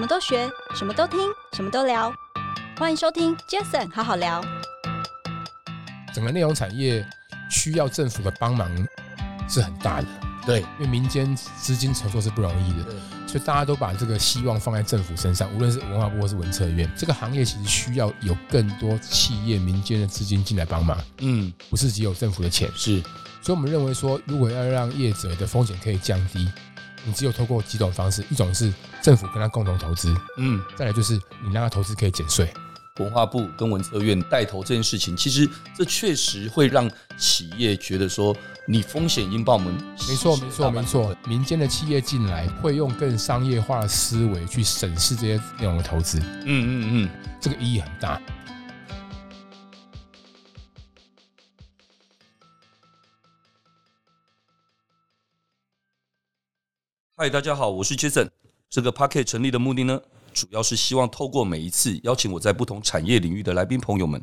什么都学，什么都听，什么都聊。欢迎收听 Jason 好好聊。整个内容产业需要政府的帮忙是很大的，对，因为民间资金筹措是不容易的，所以大家都把这个希望放在政府身上，无论是文化部或是文策院，这个行业其实需要有更多企业民间的资金进来帮忙，嗯，不是只有政府的钱，是，所以我们认为说，如果要让业者的风险可以降低，你只有透过几种方式，一种是政府跟他共同投资，嗯，再来就是你让他投资可以减税。文化部跟文策院带头这件事情，其实这确实会让企业觉得说，你风险应报我们没错没错没错，民间的企业进来会用更商业化的思维去审视这些内容的投资，嗯嗯嗯，这个意义很大。嗨，大家好，我是 Jason。这个 Pocket 成立的目的呢，主要是希望透过每一次邀请我在不同产业领域的来宾朋友们，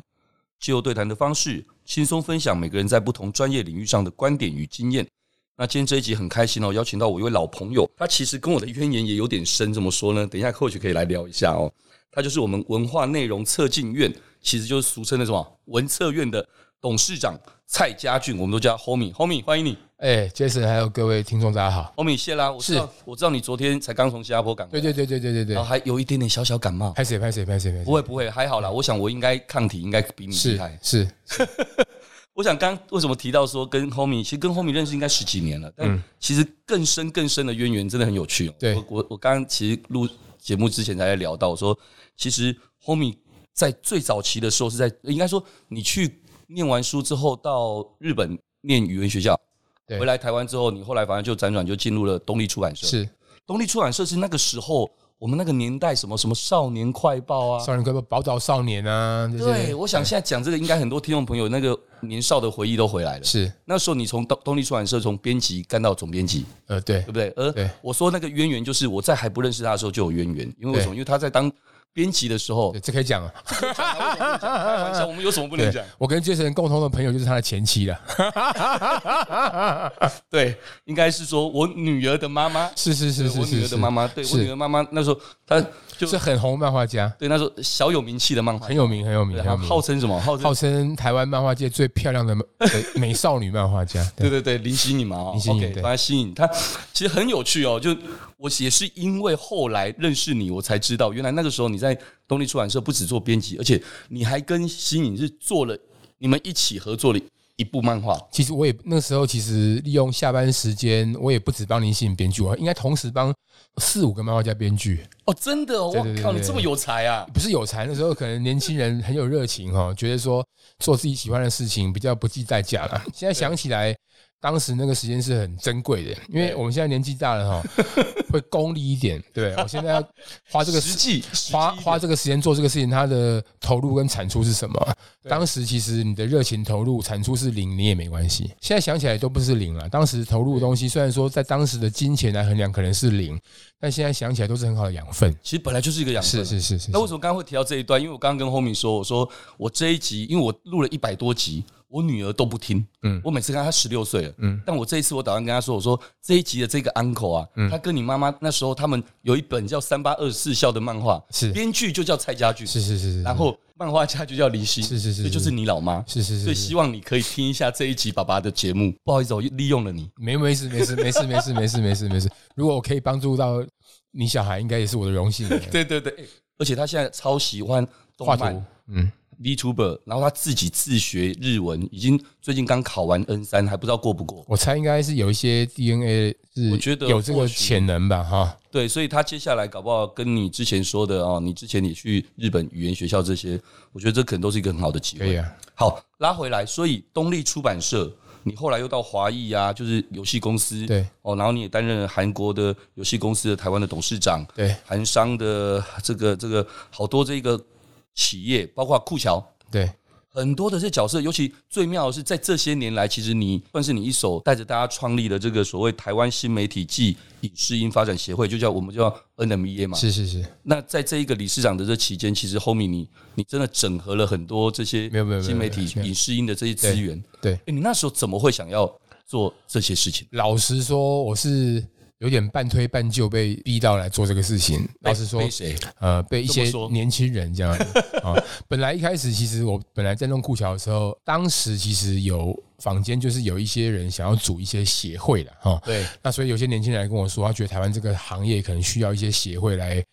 借由对谈的方式，轻松分享每个人在不同专业领域上的观点与经验。那今天这一集很开心哦，邀请到我一位老朋友，他其实跟我的渊源也有点深，怎么说呢？等一下或许可以来聊一下哦。他就是我们文化内容策进院，其实就是俗称的什么文策院的董事长蔡佳俊，我们都叫 Homie，Homie 欢迎你。哎，Jason，还有各位听众，大家好。Homie 谢啦，我知道，是我知道你昨天才刚从新加坡赶回来，对对对对对对对，还有一点点小小感冒，拍谁拍谁拍谁拍谁，不会不会，还好啦。我想我应该抗体应该比你厉害。是，是 我想刚为什么提到说跟 Homie，其实跟 Homie 认识应该十几年了，但其实更深更深的渊源真的很有趣哦。对，我我我刚刚其实录节目之前才在聊到说，其实 Homie 在最早期的时候是在应该说你去念完书之后到日本念语文学校。回来台湾之后，你后来反正就辗转就进入了东立出版社。是，东立出版社是那个时候我们那个年代什么什么少年快报啊，少年快报、宝岛少年啊。对，我想现在讲这个，应该很多听众朋友那个年少的回忆都回来了。是，那时候你从东东立出版社从编辑干到总编辑，呃，对，对不对？呃，我说那个渊源就是我在还不认识他的时候就有渊源，因为为什么？因为他在当。编辑的时候，这可以讲啊。开玩笑，我们有什么不能讲？我跟 Jason 共同的朋友就是他的前妻了。对，应该是说我女儿的妈妈。是是是是，我女儿的妈妈。对，我女儿妈妈那时候她就是很红漫画家。对，那时候小有名气的漫画，很有名很有名，号称什么？号称号称台湾漫画界最漂亮的美少女漫画家。对对对，林夕颖嘛，林心颖，把她吸引。她其实很有趣哦，就我也是因为后来认识你，我才知道原来那个时候你在。在东立出版社不只做编辑，而且你还跟新影是做了，你们一起合作了一部漫画。其实我也那时候其实利用下班时间，我也不止帮林新颖编剧，我应该同时帮四五个漫画家编剧。哦，真的哦，我靠，你这么有才啊！不是有才，那时候可能年轻人很有热情哈，觉得说做自己喜欢的事情比较不计代价了。现在想起来。当时那个时间是很珍贵的，因为我们现在年纪大了哈，会功利一点。对，我现在要花这个 实际花花这个时间做这个事情，它的投入跟产出是什么？当时其实你的热情投入，产出是零，你也没关系。现在想起来都不是零了。当时投入的东西，虽然说在当时的金钱来衡量可能是零，但现在想起来都是很好的养分。其实本来就是一个养分。是是是是。那为什么刚刚会提到这一段？因为我刚刚跟 Homie 说，我说我这一集，因为我录了一百多集。我女儿都不听，嗯，我每次看她十六岁了，嗯，但我这一次我打算跟她说，我说这一集的这个 uncle 啊，嗯，他跟你妈妈那时候他们有一本叫《三八二十四孝》的漫画，是编剧就叫蔡家俊，是是是，然后漫画家就叫林夕，是是是，这就是你老妈，是是是，所以希望你可以听一下这一集爸爸的节目。不好意思，我利用了你，没没事没事没事没事没事没事没事，如果我可以帮助到你小孩，应该也是我的荣幸。对对对，而且他现在超喜欢画图，嗯。VTuber，然后他自己自学日文，已经最近刚考完 N 三，还不知道过不过。我猜应该是有一些 DNA 是，我觉得有这个潜能吧，哈。对，所以他接下来搞不好跟你之前说的哦，你之前你去日本语言学校这些，我觉得这可能都是一个很好的机会。对呀，好，拉回来，所以东立出版社，你后来又到华裔啊，就是游戏公司，对哦，然后你也担任了韩国的游戏公司的台湾的董事长，对，韩商的这个这个好多这个。企业包括酷乔，对很多的这角色，尤其最妙的是，在这些年来，其实你算是你一手带着大家创立的这个所谓台湾新媒体暨影视音发展协会，就叫我们叫 NMEA 嘛。是是是。那在这一个理事长的这期间，其实 Homie 你你真的整合了很多这些没有没有新媒体影视音的这些资源。对，欸，你那时候怎么会想要做这些事情？老实说，我是有点半推半就被逼到来做这个事情。老实说？呃，被一些年轻人这样子啊。本来一开始，其实我本来在弄酷桥的时候，当时其实有坊间就是有一些人想要组一些协会的哈。对。那所以有些年轻人来跟我说，他觉得台湾这个行业可能需要一些协会来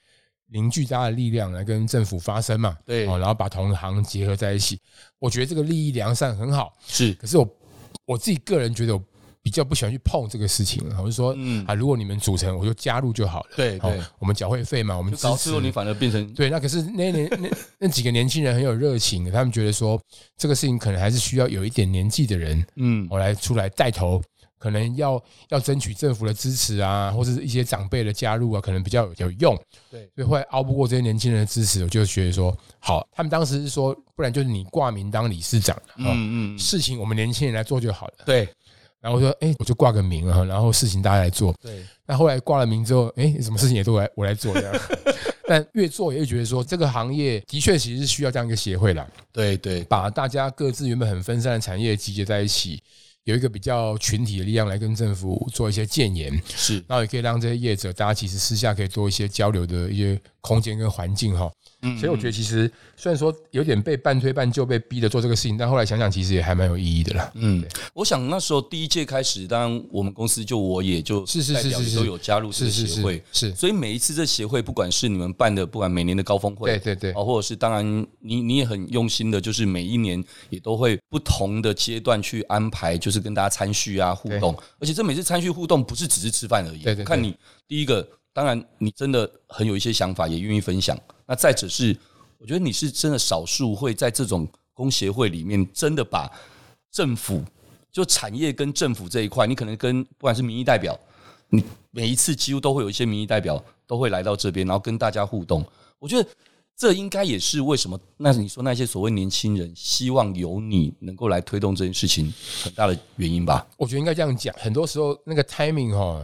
凝聚大家的力量，来跟政府发声嘛。对。然后把同行结合在一起，我觉得这个利益良善很好。是。可是我我自己个人觉得。比较不喜欢去碰这个事情了，我就说，嗯啊，如果你们组成，我就加入就好了。对对，我们缴会费嘛，我们支持。你反而变成对，那可是那年那那几个年轻人很有热情，他们觉得说这个事情可能还是需要有一点年纪的人，嗯，我来出来带头，可能要要争取政府的支持啊，或者是一些长辈的加入啊，可能比较有用。对，所以后来熬不过这些年轻人的支持，我就觉得说，好，他们当时是说，不然就是你挂名当理事长，嗯嗯，事情我们年轻人来做就好了。对。然后我说，哎、欸，我就挂个名啊，然后事情大家来做。对。那后来挂了名之后，哎、欸，什么事情也都来我来做这样。但越做越觉得说，这个行业的确其实是需要这样一个协会啦。对对。把大家各自原本很分散的产业集结在一起，有一个比较群体的力量来跟政府做一些建言。是。然后也可以让这些业者，大家其实私下可以多一些交流的一些空间跟环境哈。所以我觉得，其实虽然说有点被半推半就，被逼着做这个事情，但后来想想，其实也还蛮有意义的啦。嗯，我想那时候第一届开始，当然我们公司就我也就是是是是都有加入这个协会，是。所以每一次这协会，不管是你们办的，不管每年的高峰会，对对对，啊，或者是当然你你也很用心的，就是每一年也都会不同的阶段去安排，就是跟大家参叙啊互动。而且这每次参叙互动不是只是吃饭而已。对对，看你第一个，当然你真的很有一些想法，也愿意分享。那再者是，我觉得你是真的少数会在这种工协会里面，真的把政府就产业跟政府这一块，你可能跟不管是民意代表，你每一次几乎都会有一些民意代表都会来到这边，然后跟大家互动。我觉得这应该也是为什么，那你说那些所谓年轻人希望有你能够来推动这件事情很大的原因吧？我觉得应该这样讲，很多时候那个 timing 哈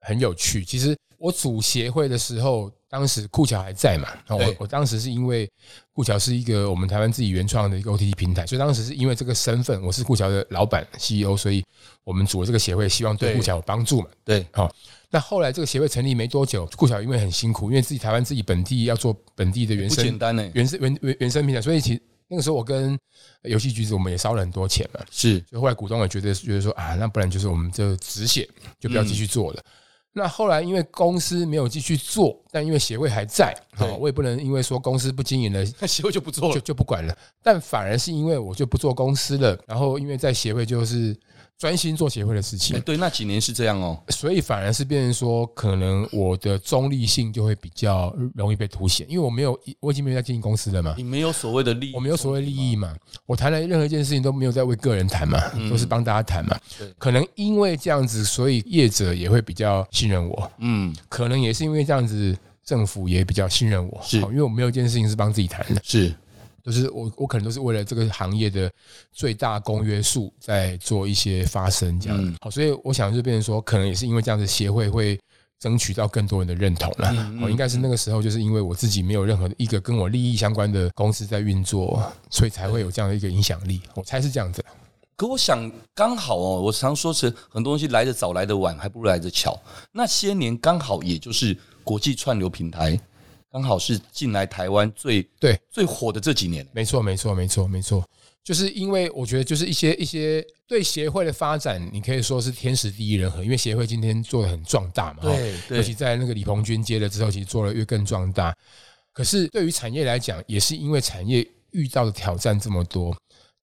很有趣。其实我组协会的时候。当时酷桥还在嘛？我我当时是因为酷桥是一个我们台湾自己原创的一个 OTT 平台，所以当时是因为这个身份，我是酷桥的老板 CEO，所以我们组了这个协会，希望对酷桥有帮助嘛。对，好。那后来这个协会成立没多久，酷桥因为很辛苦，因为自己台湾自己本地要做本地的原生，不简单呢，原生原原原生平台，所以其实那个时候我跟游戏橘子我们也烧了很多钱嘛。是，所以后来股东也觉得觉得说啊，那不然就是我们这止血，就不要继续做了。那后来因为公司没有继续做，但因为协会还在，我也不能因为说公司不经营了，那协会就不做了，就就不管了。但反而是因为我就不做公司了，然后因为在协会就是。专心做协会的事情。对，那几年是这样哦，所以反而是变成说，可能我的中立性就会比较容易被凸显，因为我没有，我已经没有在经营公司了嘛。你没有所谓的利益，我没有所谓利益嘛。我谈的任何一件事情都没有在为个人谈嘛，都是帮大家谈嘛。可能因为这样子，所以业者也会比较信任我。嗯，可能也是因为这样子，政府也比较信任我。是，因为我没有一件事情是帮自己谈的。是。就是我，我可能都是为了这个行业的最大公约数在做一些发声，这样好，所以我想就变成说，可能也是因为这样子，协会会争取到更多人的认同了。我应该是那个时候，就是因为我自己没有任何一个跟我利益相关的公司在运作，所以才会有这样的一个影响力。我猜是这样子。可我想刚好哦，我常说是很多东西来得早来得晚，还不如来得巧。那些年刚好也就是国际串流平台。刚好是进来台湾最对最火的这几年，没错，没错，没错，没错，就是因为我觉得就是一些一些对协会的发展，你可以说是天时地利人和，因为协会今天做的很壮大嘛，对，尤其在那个李鹏军接了之后，其实做的越更壮大。可是对于产业来讲，也是因为产业遇到的挑战这么多。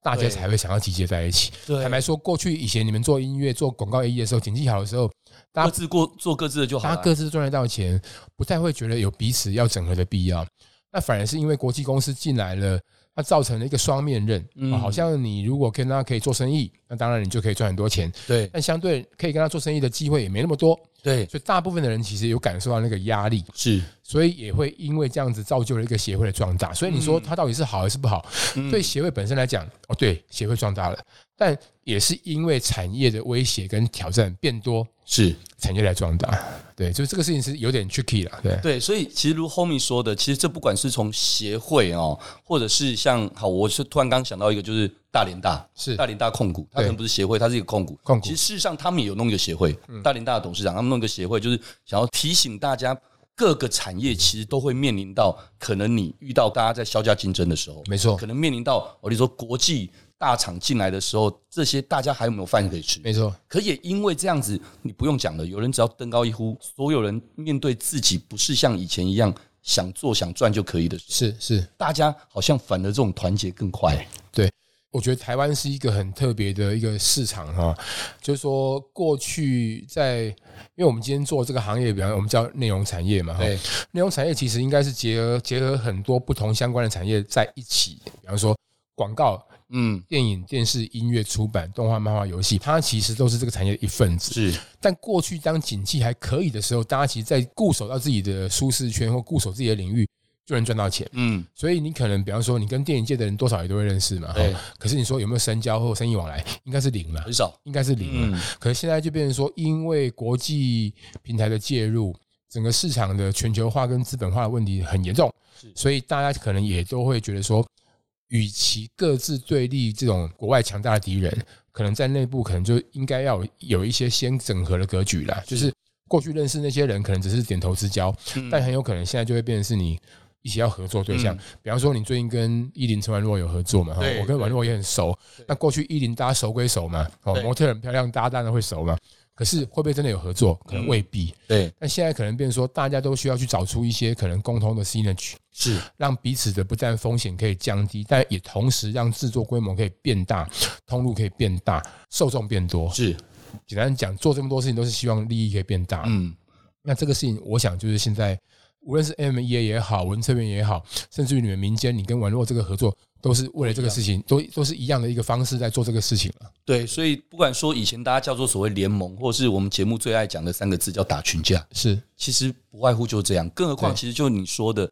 大家才会想要集结在一起。坦白说，过去以前你们做音乐、做广告 AE 的时候，经济好的时候，大家各自过做各自的就好，大家各自赚得到钱，不太会觉得有彼此要整合的必要。那反而是因为国际公司进来了，它造成了一个双面刃。嗯，好像你如果跟他可以做生意，那当然你就可以赚很多钱。对，但相对可以跟他做生意的机会也没那么多。对，所以大部分的人其实有感受到那个压力，是，所以也会因为这样子造就了一个协会的壮大。所以你说它到底是好还是不好？对协会本身来讲，哦，对，协会壮大了，但也是因为产业的威胁跟挑战变多，是产业来壮大。对，就是这个事情是有点 tricky 了。对，对，所以其实如 Homie 说的，其实这不管是从协会哦，或者是像好，我是突然刚想到一个，就是大连大，是大连大控股，它可能不是协会，它是一个控股。控股其实事实上他们也有弄一个协会，大连大的董事长他们弄一个协会，就是想要提醒大家，各个产业其实都会面临到可能你遇到大家在削价竞争的时候，没错，可能面临到我跟你说国际大厂进来的时候，这些大家还有没有饭可以吃？没错。可也因为这样子，你不用讲了，有人只要登高一呼，所有人面对自己不是像以前一样想做想赚就可以的时候，是是，大家好像反而这种团结更快。对。我觉得台湾是一个很特别的一个市场哈，就是说过去在，因为我们今天做这个行业，比方我们叫内容产业嘛，对，内容产业其实应该是结合结合很多不同相关的产业在一起，比方说广告、嗯，电影、电视、音乐、出版、动画、漫画、游戏，它其实都是这个产业的一份子。是，但过去当景气还可以的时候，大家其实在固守到自己的舒适圈或固守自己的领域。就能赚到钱，嗯，所以你可能比方说，你跟电影界的人多少也都会认识嘛，对。可是你说有没有深交或生意往来，应该是零了，很少，应该是零了。嗯。可是现在就变成说，因为国际平台的介入，整个市场的全球化跟资本化的问题很严重，所以大家可能也都会觉得说，与其各自对立这种国外强大的敌人，可能在内部可能就应该要有一些先整合的格局啦。就是过去认识那些人，可能只是点头之交，但很有可能现在就会变成是你。一起要合作对象，嗯、比方说你最近跟依林陈婉若有合作嘛？我跟婉若也很熟。那过去依林大家熟归熟嘛，哦，模特很漂亮，大家当然会熟嘛。可是会不会真的有合作？可能未必。嗯、对。但现在可能变成说，大家都需要去找出一些可能共通的 synergy，是让彼此的不但风险可以降低，但也同时让制作规模可以变大，通路可以变大，受众变多。是。简单讲，做这么多事情都是希望利益可以变大。嗯。那这个事情，我想就是现在。无论是 MEA 也好，文策院也好，甚至于你们民间，你跟文若这个合作，都是为了这个事情，都都是一样的一个方式在做这个事情了。对，所以不管说以前大家叫做所谓联盟，或是我们节目最爱讲的三个字叫打群架，是，其实不外乎就是这样。更何况，其实就你说的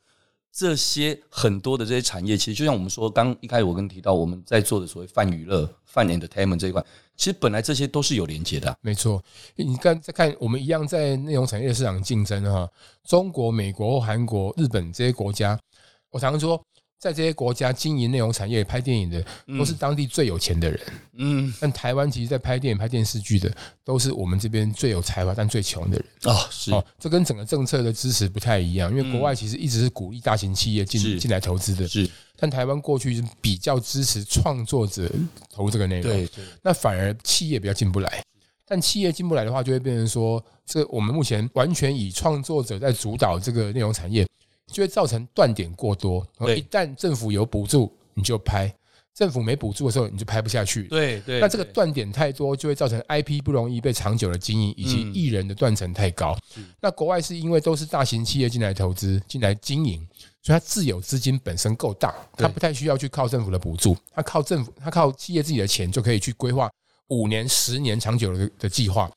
这些很多的这些产业，其实就像我们说，刚一开始我跟你提到我们在做的所谓泛娱乐、泛 entertainment 这一块。其实本来这些都是有连接的，啊，没错。你看，再看我们一样在内容产业市场竞争哈，中国、美国、韩国、日本这些国家，我常常说，在这些国家经营内容产业、拍电影的，都是当地最有钱的人。嗯，但台湾其实，在拍电影、拍电视剧的，都是我们这边最有才华但最穷的人。哦，是哦，这跟整个政策的支持不太一样，因为国外其实一直是鼓励大型企业进进来投资的。是。但台湾过去是比较支持创作者投这个内容，对，那反而企业比较进不来。但企业进不来的话，就会变成说，这我们目前完全以创作者在主导这个内容产业，就会造成断点过多。一旦政府有补助，你就拍；政府没补助的时候，你就拍不下去。对对。那这个断点太多，就会造成 IP 不容易被长久的经营，以及艺人的断层太高。那国外是因为都是大型企业进来投资、进来经营。所以，它自有资金本身够大，它不太需要去靠政府的补助，它靠政府，它靠企业自己的钱就可以去规划五年、十年长久的的计划。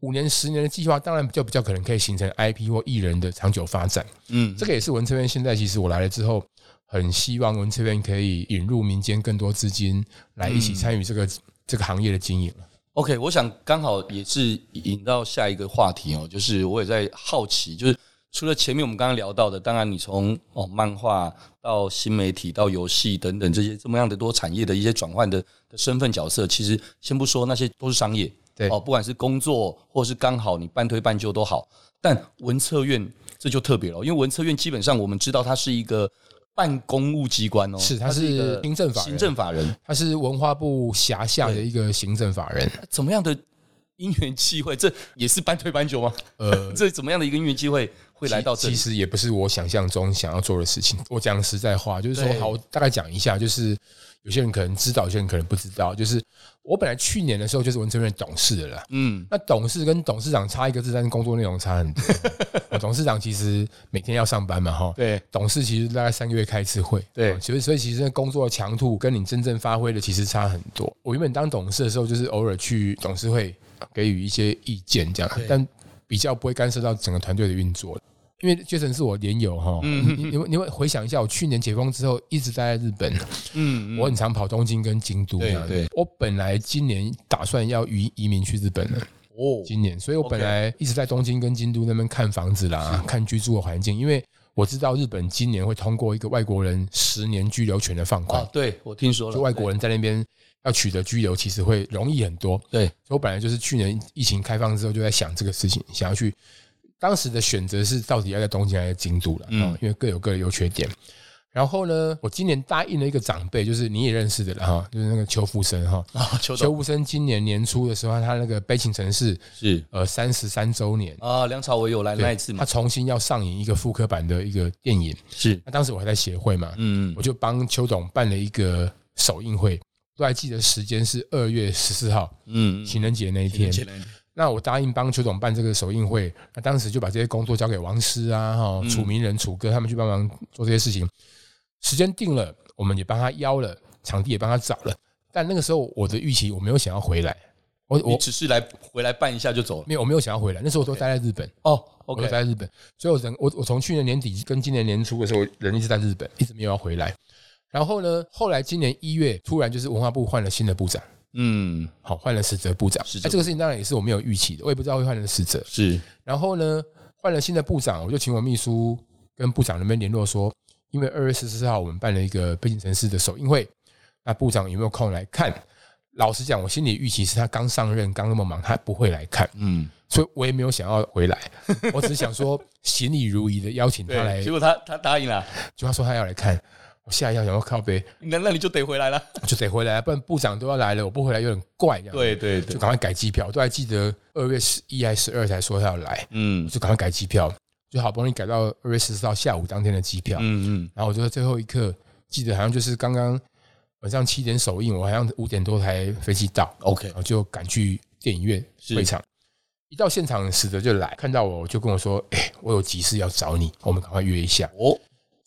五年、十年的计划，当然就比较可能可以形成 IP 或艺人的长久发展。嗯，这个也是文策院现在其实我来了之后，很希望文策院可以引入民间更多资金来一起参与这个这个行业的经营。OK，我想刚好也是引到下一个话题哦，就是我也在好奇，就是。除了前面我们刚刚聊到的，当然你从哦漫画到新媒体到游戏等等这些这么样的多产业的一些转换的的身份角色，其实先不说那些都是商业，对哦，不管是工作或是刚好你半推半就都好，但文策院这就特别了，因为文策院基本上我们知道它是一个办公务机关哦，是它是行政法行政法人，它是文化部辖下的一个行政法人，怎么样的因缘机会，这也是半推半就吗？呃，这怎么样的一个因缘机会？会来到这里，其实也不是我想象中想要做的事情。我讲实在话，就是说，好，大概讲一下，就是有些人可能知道，有些人可能不知道。就是我本来去年的时候就是文策院董事的了，嗯，那董事跟董事长差一个字，但是工作内容差很多。董事长其实每天要上班嘛，哈，对。董事其实大概三个月开一次会，对。所以，所以其实工作的强度跟你真正发挥的其实差很多。我原本当董事的时候，就是偶尔去董事会给予一些意见，这样，但。比较不会干涉到整个团队的运作，因为 Jason 是我连友哈，你你你会回想一下，我去年解封之后一直待在日本，嗯，我很常跑东京跟京都，对对。我本来今年打算要移移民去日本的，哦，今年，所以我本来一直在东京跟京都那边看房子啦，看居住的环境，因为我知道日本今年会通过一个外国人十年居留权的放宽，对我听说了，就外国人在那边要取得居留，其实会容易很多。对，所以我本来就是去年疫情开放之后就在想这个事情，想要去。当时的选择是到底要在东京还是京都了？嗯，因为各有各的优缺点。然后呢，我今年答应了一个长辈，就是你也认识的了哈，就是那个邱富生哈。啊，邱邱富生今年年初的时候，他那个《悲情城市》是呃三十三周年啊，梁朝伟有来那一次嘛？他重新要上映一个复刻版的一个电影，是。那当时我还在协会嘛，嗯，我就帮邱董办了一个首映会，都还记得时间是二月十四号，嗯，情人节那一天。那我答应帮邱总办这个首映会，那当时就把这些工作交给王师啊、哈楚名人、楚哥他们去帮忙做这些事情。时间定了，我们也帮他邀了，场地也帮他找了。但那个时候我的预期我没有想要回来，我我只是来回来办一下就走了，没有我没有想要回来。那时候我都待在日本哦我都待在日本，所以我人我我从去年年底跟今年年初的时候，人一直在日本，一直没有要回来。然后呢，后来今年一月突然就是文化部换了新的部长。嗯，好，换了时泽部长，哎，这个事情当然也是我没有预期的，我也不知道会换了时泽。是，然后呢，换了新的部长，我就请我秘书跟部长那边联络说，因为二月十四号我们办了一个背景城市的首映会，那部长有没有空来看？老实讲，我心里预期是他刚上任，刚那么忙，他不会来看。嗯，所以我也没有想要回来，我只是想说 行礼如仪的邀请他来，结果他他答应了，就他说他要来看。下一要想要靠北，那那你就得回来了，就得回来，不然部长都要来了，我不回来有点怪。对对对，就赶快改机票，我都还记得二月十一还是十二才说他要来，嗯，就赶快改机票，就好不容易改到二月十四号下午当天的机票，嗯嗯，然后我就在最后一刻记得好像就是刚刚晚上七点首映，我好像五点多才飞机到，OK，然后就赶去电影院会场，一到现场使得就来看到我就跟我说，哎，我有急事要找你，我们赶快约一下。哦。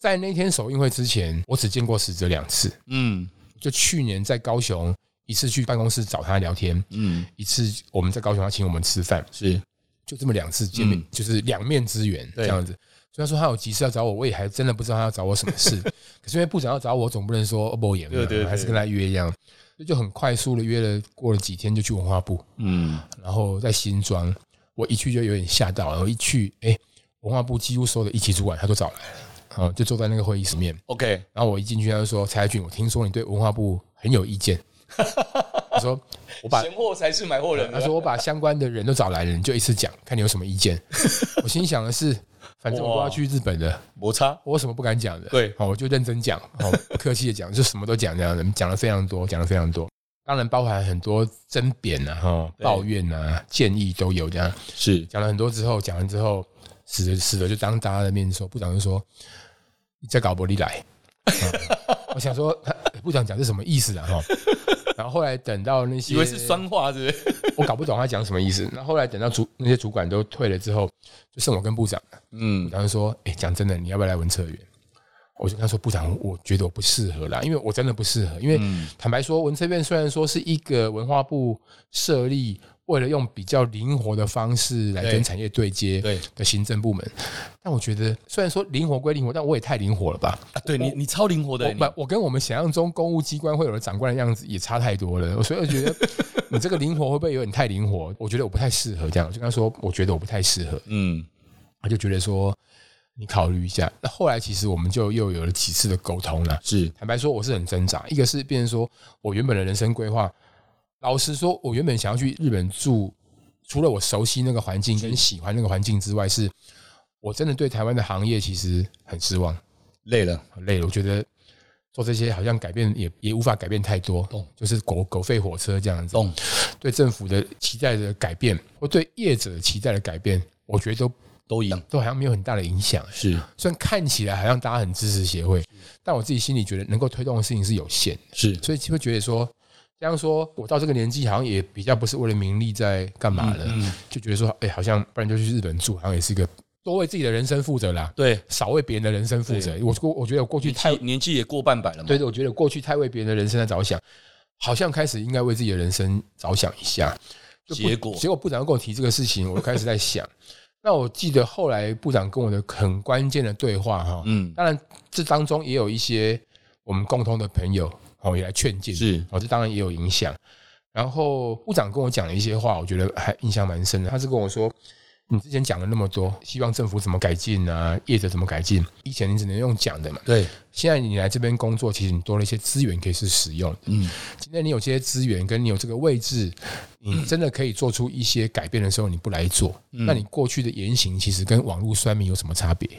在那天首映会之前，我只见过死者两次。嗯，就去年在高雄一次去办公室找他聊天，嗯，一次我们在高雄他请我们吃饭，是就这么两次见面，嗯、就是两面之缘这样子。虽然说他有急事要找我，我也还真的不知道他要找我什么事。可是因为部长要找我，总不能说不演，对对，对，还是跟他约一样，就就很快速的约了。过了几天就去文化部，嗯，然后在新庄，我一去就有点吓到，然后一去，哎，文化部几乎所有的一级主管他都找来了。啊，就坐在那个会议室面，OK。然后我一进去，他就说：“蔡俊，我听说你对文化部很有意见。”他说：“我把闲货才是买货人。”他说：“我把相关的人都找来了，你就一次讲，看你有什么意见。”我心想的是，反正我都要去日本的，摩擦，我什么不敢讲的？对，好，我就认真讲，好，不客气的讲，就什么都讲这样的，讲了非常多，讲了非常多。当然包含很多争辩啊，哈，抱怨啊，建议都有这样。是讲了很多之后，讲完之后。死的死的，就当大家的面说，部长就说：“你再搞不你来。嗯 ”我想说，部长讲是什么意思啊？哈。然后后来等到那些，以为是酸话，是不是？我搞不懂他讲什么意思。然后后来等到主那些主管都退了之后，就剩我跟部长了。嗯，然后说：“哎、欸，讲真的，你要不要来文策院？”我就跟他说：“部长，我觉得我不适合啦，因为我真的不适合。因为坦白说，文策院虽然说是一个文化部设立。”为了用比较灵活的方式来跟产业对接的行政部门，但我觉得虽然说灵活归灵活，但我也太灵活了吧？啊，对你，你超灵活的。我跟我们想象中公务机关会有的长官的样子也差太多了。所以我觉得 你这个灵活会不会有点太灵活？我觉得我不太适合这样。我就跟他说，我觉得我不太适合。嗯，他就觉得说你考虑一下。那后来其实我们就又有了几次的沟通了。是坦白说，我是很挣扎。一个是变成说我原本的人生规划。老实说，我原本想要去日本住，除了我熟悉那个环境跟喜欢那个环境之外，是我真的对台湾的行业其实很失望，累了，累了。我觉得做这些好像改变也也无法改变太多，就是狗狗吠火车这样子。对政府的期待的改变，或对业者期待的改变，我觉得都都一样，都好像没有很大的影响。是，虽然看起来好像大家很支持协会，但我自己心里觉得能够推动的事情是有限。是，所以就会觉得说。这样说，我到这个年纪好像也比较不是为了名利在干嘛了，嗯嗯、就觉得说，哎、欸，好像不然就去日本住，好像也是一个多为自己的人生负责啦。对，少为别人的人生负责。对我过，我觉得我过去太年纪也过半百了嘛。对，我觉得过去太为别人的人生在着想，好像开始应该为自己的人生着想一下。结果，结果部长跟我提这个事情，我就开始在想。那我记得后来部长跟我的很关键的对话，哈，嗯，当然这当中也有一些我们共同的朋友。哦，也来劝谏，是哦，这当然也有影响。然后部长跟我讲了一些话，我觉得还印象蛮深的。他是跟我说：“你之前讲了那么多，希望政府怎么改进啊，业者怎么改进？以前你只能用讲的嘛。对，现在你来这边工作，其实你多了一些资源可以去使用。嗯，今天你有这些资源，跟你有这个位置，你真的可以做出一些改变的时候，你不来做，嗯、那你过去的言行其实跟网络酸民有什么差别？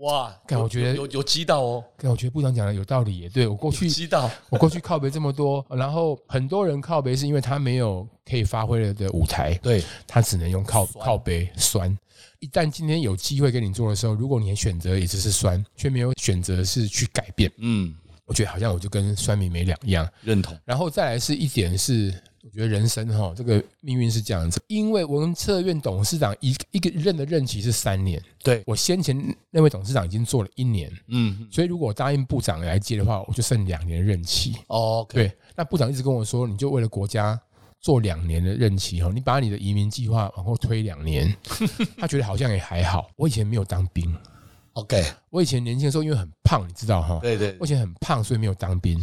哇，看我觉得有有激到哦，看我觉得部长讲的有道理耶。对我过去激到，我过去靠北这么多，然后很多人靠北是因为他没有可以发挥了的舞台，对他只能用靠靠北酸。一旦今天有机会给你做的时候，如果你选择也只是酸，却没有选择是去改变，嗯，我觉得好像我就跟酸民没两样。认同。然后再来是一点是，我觉得人生哈，这个命运是这样子，因为文策院董事长一一个任的任期是三年，对我先前那位董事长已经做了一年，嗯，所以如果我答应部长来接的话，我就剩两年任期。哦，对，那部长一直跟我说，你就为了国家。做两年的任期哈，你把你的移民计划往后推两年，他觉得好像也还好。我以前没有当兵，OK，我以前年轻的时候因为很胖，你知道哈，对对，我以前很胖，所以没有当兵，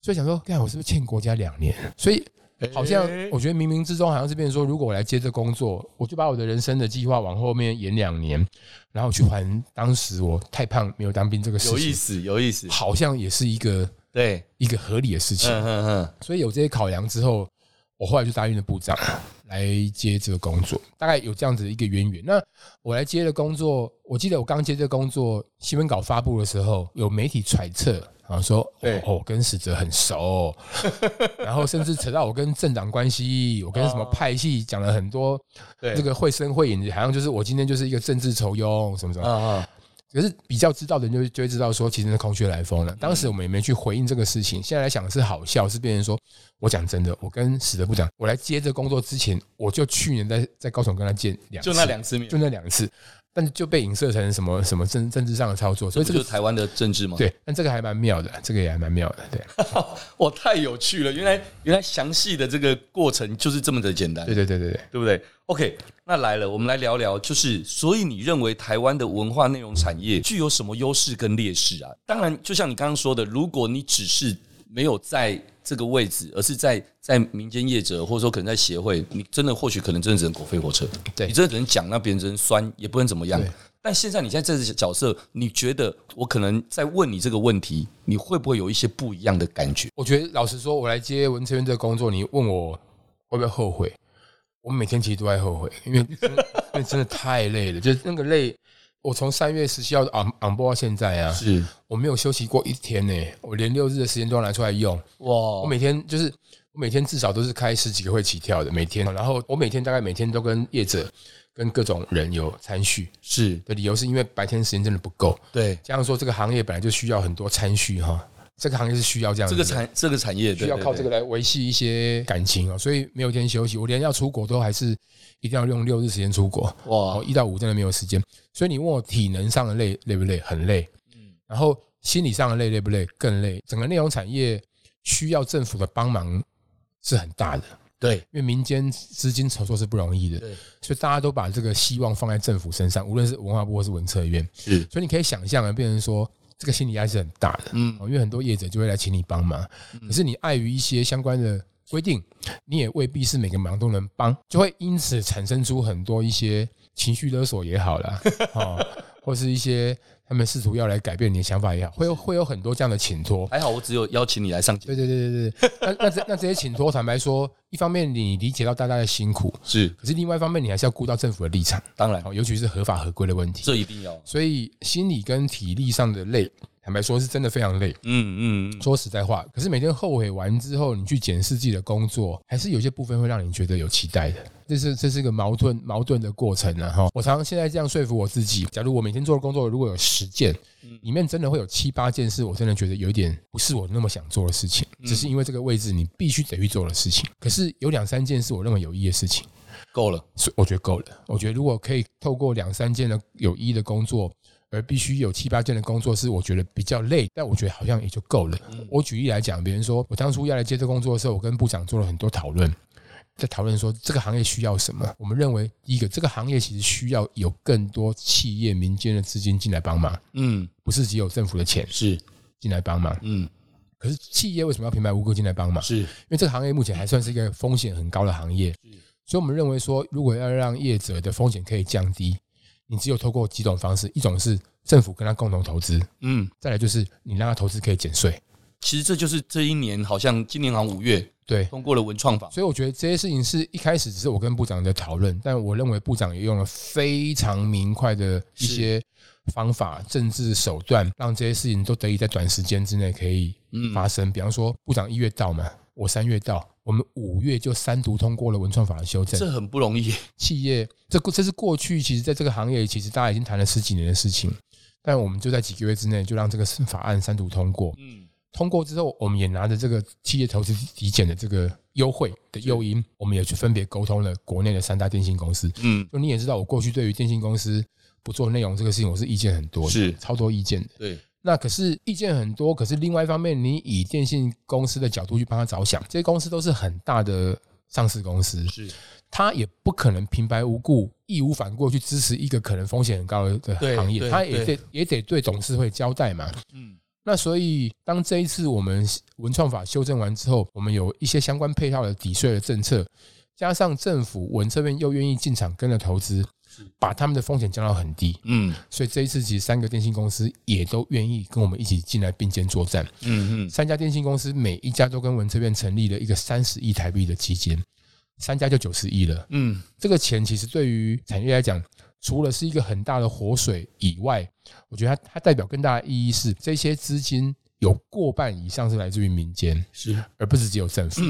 所以想说，看我是不是欠国家两年？所以好像我觉得冥冥之中好像是变成说，如果我来接这工作，我就把我的人生的计划往后面延两年，然后去还当时我太胖没有当兵这个事情。有意思，有意思，好像也是一个对一个合理的事情。嗯嗯嗯，所以有这些考量之后。我后来就答应了部长来接这个工作，大概有这样子的一个渊源。那我来接的工作，我记得我刚接这个工作，新闻稿发布的时候，有媒体揣测，然后说对哦，哦，跟死者很熟，然后甚至扯到我跟政党关系，我跟什么派系讲了很多，这个绘声绘影，好像就是我今天就是一个政治酬庸什么什么。可是比较知道的人就就会知道说，其实是空穴来风了。当时我们也没去回应这个事情，现在来想是好笑，是变成说，我讲真的，我跟死的不讲，我来接这工作之前，我就去年在在高雄跟他见两次，就那两次，就那两次。但是就被影射成什么什么政政治上的操作，所以这个就是台湾的政治吗？对，但这个还蛮妙的，这个也还蛮妙的，对。哇，太有趣了！原来原来详细的这个过程就是这么的简单。对对对对对，对不对？OK，那来了，我们来聊聊，就是所以你认为台湾的文化内容产业具有什么优势跟劣势啊？当然，就像你刚刚说的，如果你只是没有在这个位置，而是在在民间业者，或者说可能在协会，你真的或许可能真的只能狗飞火车。对，你真的只能讲，那别人只能酸，也不能怎么样。但现在你现在这个角色，你觉得我可能在问你这个问题，你会不会有一些不一样的感觉？我觉得老实说，我来接文成员这个工作，你问我会不会后悔？我每天其实都在后悔，因为 因为真的太累了，就是那个累。我从三月十七号 on on board 到现在啊，是我没有休息过一天呢、欸，我连六日的时间都要拿出来用。哇！我每天就是我每天至少都是开十几个会起跳的，每天。然后我每天大概每天都跟业者、跟各种人有参叙。是的理由是因为白天时间真的不够。对，加上说这个行业本来就需要很多参叙哈，这个行业是需要这样。这个产这个产业需要靠这个来维系一些感情哦，所以没有一天休息，我连要出国都还是一定要用六日时间出国。哇，一到五真的没有时间。所以你问我体能上的累累不累？很累。嗯，然后心理上的累累不累？更累。整个内容产业需要政府的帮忙是很大的。对，因为民间资金筹措是不容易的。对，所以大家都把这个希望放在政府身上，无论是文化部或是文策院。是，所以你可以想象啊，变成说这个心理压力是很大的。嗯，因为很多业者就会来请你帮忙，可是你碍于一些相关的规定，你也未必是每个忙都能帮，就会因此产生出很多一些。情绪勒索也好啦，哦，或是一些他们试图要来改变你的想法也好，会有会有很多这样的请托。还好我只有邀请你来上节。对对对对对，那 那这那这些请托，坦白说，一方面你理解到大家的辛苦是，可是另外一方面你还是要顾到政府的立场。当然，尤其是合法合规的问题，这一定要。所以心理跟体力上的累。坦白说，是真的非常累。嗯嗯，说实在话，可是每天后悔完之后，你去检视自己的工作，还是有些部分会让你觉得有期待的。这是这是一个矛盾矛盾的过程啊！哈，我常常现在这样说服我自己：假如我每天做的工作如果有十件，里面真的会有七八件是我真的觉得有一点不是我那么想做的事情，只是因为这个位置你必须得去做的事情。可是有两三件是我认为有意义的事情，够了。我觉得够了。我觉得如果可以透过两三件的有意义的工作。而必须有七八件的工作是我觉得比较累，但我觉得好像也就够了。我举例来讲，比如说我当初要来接这工作的时候，我跟部长做了很多讨论，在讨论说这个行业需要什么。我们认为第一个，这个行业其实需要有更多企业民间的资金进来帮忙。嗯，不是只有政府的钱是进来帮忙。嗯，可是企业为什么要平白无故进来帮忙？是因为这个行业目前还算是一个风险很高的行业。所以我们认为说，如果要让业者的风险可以降低，你只有透过几种方式，一种是政府跟他共同投资，嗯，再来就是你让他投资可以减税。其实这就是这一年，好像今年好像五月对通过了文创法，所以我觉得这些事情是一开始只是我跟部长在讨论，但我认为部长也用了非常明快的一些方法、政治手段，让这些事情都得以在短时间之内可以发生。比方说，部长一月到嘛，我三月到，我们五月就三读通过了文创法的修正，这很不容易。企业这这是过去其实在这个行业，其实大家已经谈了十几年的事情，但我们就在几个月之内就让这个法案三读通过。嗯。通过之后，我们也拿着这个企业投资抵减的这个优惠的诱因，我们也去分别沟通了国内的三大电信公司。嗯，就你也知道，我过去对于电信公司不做内容这个事情，我是意见很多的，是超多意见的。对，那可是意见很多，可是另外一方面，你以电信公司的角度去帮他着想，这些公司都是很大的上市公司，是，他也不可能平白无故义无反顾去支持一个可能风险很高的行业，他也得也得对董事会交代嘛。嗯。那所以，当这一次我们文创法修正完之后，我们有一些相关配套的抵税的政策，加上政府文这边又愿意进场跟着投资，把他们的风险降到很低。嗯，所以这一次其实三个电信公司也都愿意跟我们一起进来并肩作战。嗯嗯，三家电信公司每一家都跟文这边成立了一个三十亿台币的基金，三家就九十亿了。嗯，这个钱其实对于产业来讲，除了是一个很大的活水以外，我觉得它它代表更大的意义是，这些资金有过半以上是来自于民间，是而不是只有政府。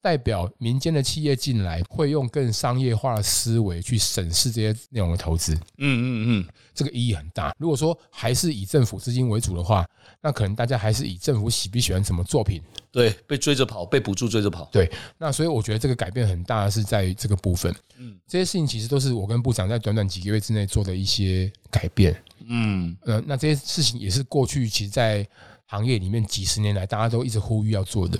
代表民间的企业进来，会用更商业化的思维去审视这些内容的投资。嗯嗯嗯，这个意义很大。如果说还是以政府资金为主的话，那可能大家还是以政府喜不喜欢什么作品，对，被追着跑，被补助追着跑。对，那所以我觉得这个改变很大是在于这个部分。嗯，这些事情其实都是我跟部长在短短几个月之内做的一些改变。嗯，呃，那这些事情也是过去其实，在行业里面几十年来大家都一直呼吁要做的。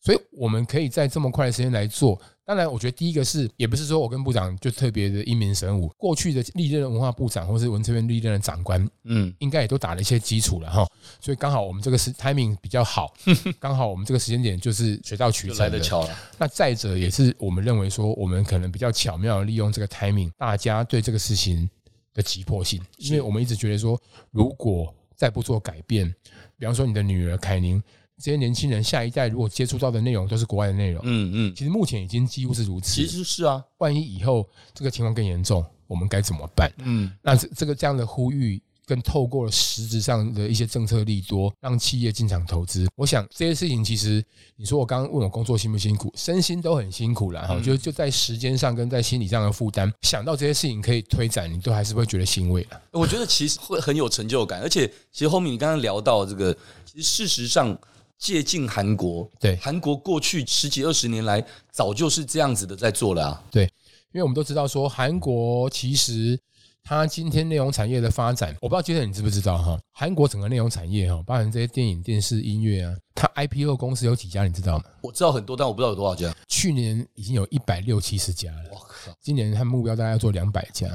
所以我们可以在这么快的时间来做。当然，我觉得第一个是，也不是说我跟部长就特别的英明神武。过去的历任的文化部长或是文策院历任的长官，嗯，应该也都打了一些基础了哈。所以刚好我们这个是 timing 比较好，刚好我们这个时间点就是水到渠成的。来得巧了。那再者也是我们认为说，我们可能比较巧妙的利用这个 timing，大家对这个事情的急迫性，因为我们一直觉得说，如果再不做改变，比方说你的女儿凯宁。这些年轻人下一代如果接触到的内容都是国外的内容，嗯嗯，其实目前已经几乎是如此。其实是啊，万一以后这个情况更严重，我们该怎么办？嗯，那这这个这样的呼吁，跟透过了实质上的一些政策利多，让企业进场投资，我想这些事情其实，你说我刚刚问我工作辛不辛苦，身心都很辛苦了哈。就就在时间上跟在心理上的负担，想到这些事情可以推展，你都还是会觉得欣慰的。我觉得其实会很有成就感，而且其实后面你刚刚聊到这个，其实事实上。借鉴韩国，对韩国过去十几二十年来，早就是这样子的在做了啊。对，因为我们都知道说，韩国其实它今天内容产业的发展，我不知道杰森你知不知道哈？韩国整个内容产业哈，包含这些电影、电视、音乐啊，它 IPO 公司有几家，你知道吗？我知道很多，但我不知道有多少家。去年已经有一百六七十家了，我靠！今年它目标大概要做两百家。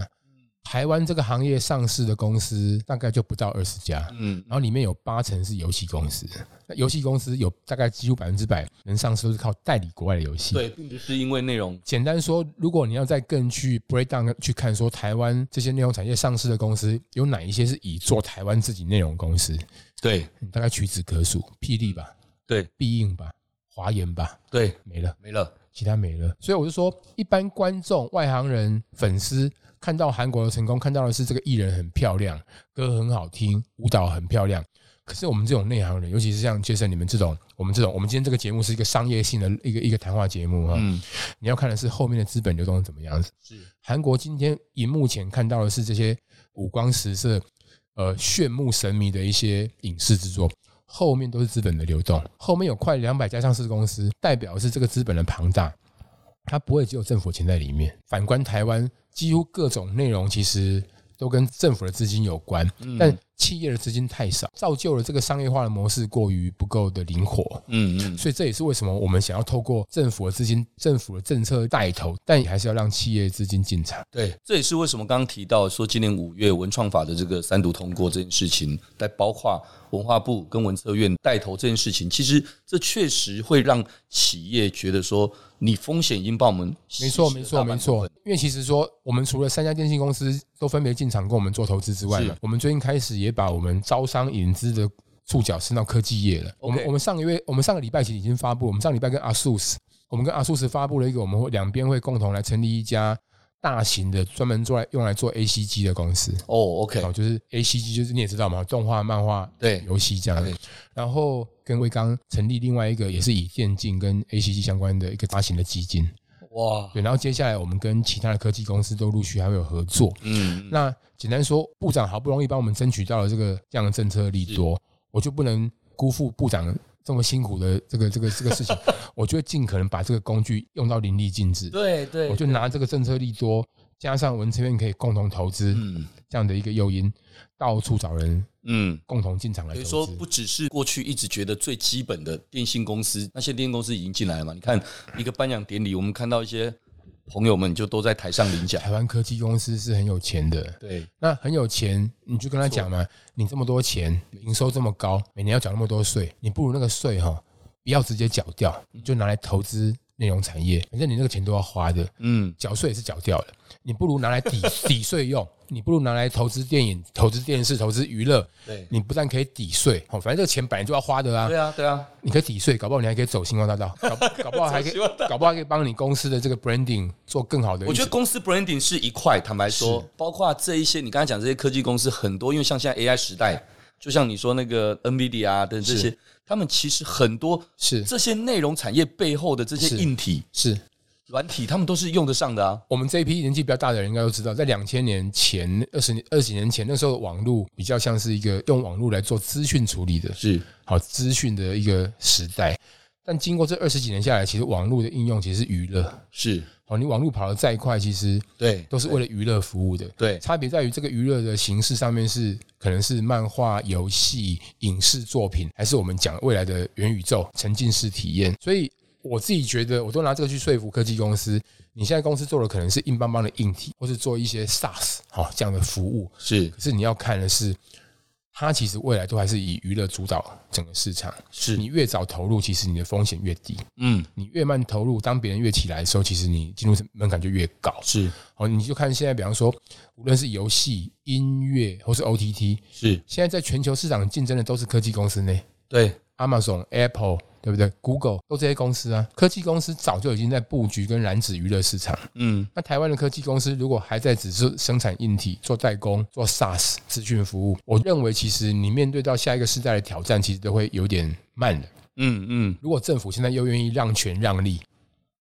台湾这个行业上市的公司大概就不到二十家，嗯，然后里面有八成是游戏公司。那游戏公司有大概几乎百分之百能上市都是靠代理国外的游戏，对，并不是因为内容。简单说，如果你要再更去 break down 去看，说台湾这些内容产业上市的公司有哪一些是以做台湾自己内容公司？对，大概屈指可数，霹雳吧，对，必应吧，华研吧，对，没了，没了，其他没了。所以我就说，一般观众、外行人、粉丝。看到韩国的成功，看到的是这个艺人很漂亮，歌很好听，舞蹈很漂亮。可是我们这种内行人，尤其是像杰森你们这种，我们这种，我们今天这个节目是一个商业性的一个一个谈话节目哈。嗯，你要看的是后面的资本流动是怎么样子。是韩国今天荧幕前看到的是这些五光十色、呃炫目神迷的一些影视制作，后面都是资本的流动，后面有快两百家上市公司，代表的是这个资本的庞大。它不会只有政府钱在里面。反观台湾，几乎各种内容其实都跟政府的资金有关，但企业的资金太少，造就了这个商业化的模式过于不够的灵活。嗯嗯，所以这也是为什么我们想要透过政府的资金、政府的政策带头，但也还是要让企业资金进场。对，这也是为什么刚刚提到说今年五月文创法的这个三读通过这件事情，在包括文化部跟文策院带头这件事情，其实这确实会让企业觉得说，你风险已经帮我们没错没错没错，因为其实说我们除了三家电信公司都分别进场跟我们做投资之外呢，我们最近开始也。也把我们招商引资的触角伸到科技业了。我们我们上个月，我们上个礼拜其实已经发布，我们上礼拜跟 ASUS，我们跟 ASUS 发布了一个，我们会两边会共同来成立一家大型的专门做来用来做 ACG 的公司。哦，OK，就是 ACG，就是你也知道嘛，动画、漫画、对游戏这样。然后跟威刚成立另外一个也是以电竞跟 ACG 相关的一个大型的基金。哇，对，然后接下来我们跟其他的科技公司都陆续还会有合作。嗯，那简单说，部长好不容易帮我们争取到了这个这样的政策利多，我就不能辜负部长这么辛苦的这个这个这个事情，我就会尽可能把这个工具用到淋漓尽致。对对，我就拿这个政策利多。加上文策院可以共同投资，嗯，这样的一个诱因，到处找人，嗯，共同进场来投资。所以说，不只是过去一直觉得最基本的电信公司，那些电信公司已经进来了嘛？你看一个颁奖典礼，我们看到一些朋友们就都在台上领奖。台湾科技公司是很有钱的，对，那很有钱，你就跟他讲嘛，你这么多钱，营收这么高，每年要缴那么多税，你不如那个税哈，不要直接缴掉，就拿来投资。内容产业，反正你那个钱都要花的，嗯，缴税也是缴掉了，你不如拿来抵 抵税用，你不如拿来投资电影、投资电视、投资娱乐，对，你不但可以抵税，哦，反正这个钱本来就要花的啊，对啊，对啊，你可以抵税，搞不好你还可以走星光大道，搞 搞不好还可以，搞不好还可以帮你公司的这个 branding 做更好的。我觉得公司 branding 是一块，坦白说，包括这一些你刚才讲这些科技公司很多，因为像现在 AI 时代，就像你说那个 NVIDIA 啊等这些。他们其实很多是这些内容产业背后的这些硬体是软体，他们都是用得上的啊。我们这一批年纪比较大的人应该都知道，在两千年前、二十年、二十年前，那时候网络比较像是一个用网络来做资讯处理的，是好资讯的一个时代。但经过这二十几年下来，其实网络的应用其实是娱乐，是。哦，你网络跑得再快，其实对都是为了娱乐服务的。对，差别在于这个娱乐的形式上面是可能是漫画、游戏、影视作品，还是我们讲未来的元宇宙沉浸式体验。所以我自己觉得，我都拿这个去说服科技公司。你现在公司做的可能是硬邦邦的硬体，或是做一些 SaaS 哈这样的服务，是。可是你要看的是。它其实未来都还是以娱乐主导整个市场。是你越早投入，其实你的风险越低。嗯，你越慢投入，当别人越起来的时候，其实你进入门槛就越高。是，哦，你就看现在，比方说，无论是游戏、音乐，或是 OTT，是现在在全球市场竞争的都是科技公司呢。对，Amazon、Apple。对不对？Google 都这些公司啊，科技公司早就已经在布局跟染指娱乐市场。嗯，那台湾的科技公司如果还在只是生产硬体、做代工、做 SaaS 资讯服务，我认为其实你面对到下一个时代的挑战，其实都会有点慢的。嗯嗯，如果政府现在又愿意让权让利，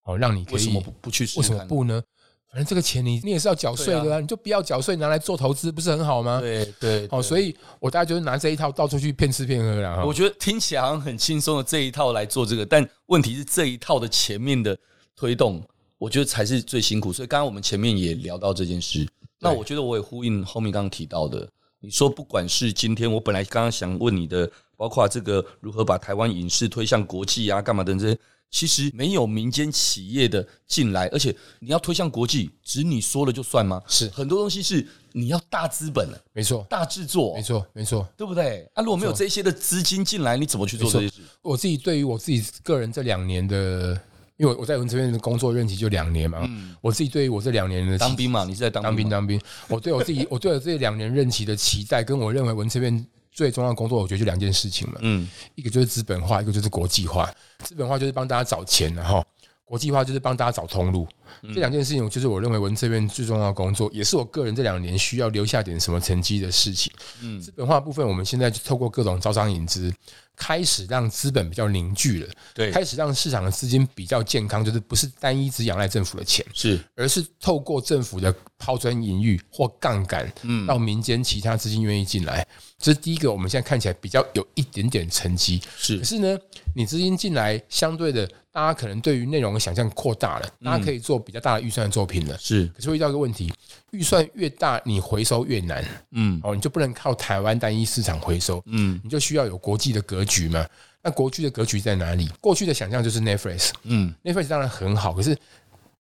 哦，让你可以为什么不不去试？为什么不呢？反正这个钱你你也是要缴税的啊，你就不要缴税拿来做投资，不是很好吗？对对，哦，所以我大家就是拿这一套到处去骗吃骗喝了。我觉得听起来好像很轻松的这一套来做这个，但问题是这一套的前面的推动，我觉得才是最辛苦。所以刚刚我们前面也聊到这件事，那我觉得我也呼应后面刚刚提到的，你说不管是今天我本来刚刚想问你的，包括这个如何把台湾影视推向国际啊，干嘛等这些。其实没有民间企业的进来，而且你要推向国际，只你说了就算吗？是很多东西是你要大资本的，没错，大制作，没错，没错，对不对？啊，如果没有这些的资金进来，你怎么去做这些事？我自己对于我自己个人这两年的，因为我在文策院的工作任期就两年嘛，嗯，我自己对于我这两年的当兵嘛，你是在当兵当兵，我对我自己，我对我这两年任期的期待，跟我认为文策院。最重要的工作，我觉得就两件事情嘛。嗯，一个就是资本化，一个就是国际化。资本化就是帮大家找钱，然后国际化就是帮大家找通路。这两件事情，就是我认为文策院最重要的工作，也是我个人这两年需要留下点什么成绩的事情。嗯，资本化部分，我们现在就透过各种招商引资，开始让资本比较凝聚了。对，开始让市场的资金比较健康，就是不是单一只仰赖政府的钱，是，而是透过政府的抛砖引玉或杠杆，嗯，到民间其他资金愿意进来。这是第一个，我们现在看起来比较有一点点成绩。是，可是呢，你资金进来，相对的，大家可能对于内容的想象扩大了，大家可以做做比较大的预算的作品了。是，可是会遇到一个问题，预算越大，你回收越难。嗯，哦，你就不能靠台湾单一市场回收，嗯。你就需要有国际的格局嘛。那国际的格局在哪里？过去的想象就是 Netflix，Netflix 嗯，当然很好，可是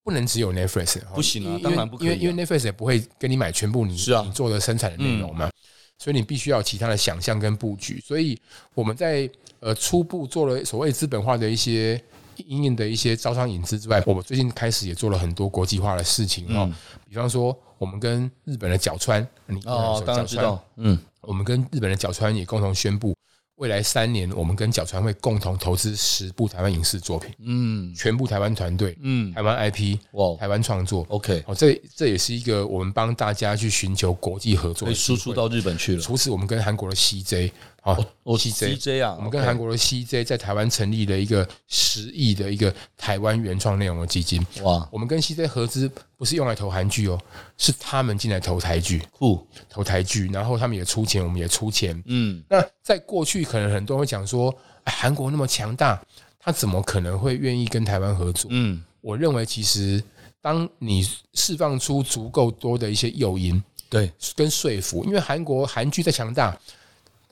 不能只有 Netflix，不行啊当然不可以啊。因为因为 Netflix 也不会跟你买全部你是啊。你做的生产的内容嘛，所以你必须要有其他的想象跟布局。所以我们在呃初步做了所谓资本化的一些因应的一些招商引资之外，我们最近开始也做了很多国际化的事情哦，嗯比方说我们跟日本的角川，你哦，当然知道，嗯。嗯，我们跟日本的角川也共同宣布，未来三年我们跟角川会共同投资十部台湾影视作品，嗯全部台湾团队，嗯，台湾 IP，哇台湾创作。，OK，哦，这这也是一个我们帮大家去寻求国际合作可以输出。到日本去了。除此，我们跟韩国的 CJ，哦哦 CJ，CJ 啊，我们跟韩国的 CJ 在台湾成立了一个十亿的一个台湾原创内容的基金。哇。我们跟 CJ 合资不是用来投韩剧哦，是他们进来投台剧，酷，投台剧，然后他们也出钱，我们也出钱。嗯。那在过去，可能很多人会讲说，哎韩国那么强大，他怎么可能会愿意跟台湾合作？嗯，我认为，其实当你释放出足够多的一些诱因对，跟说服，因为韩国韩剧再强大，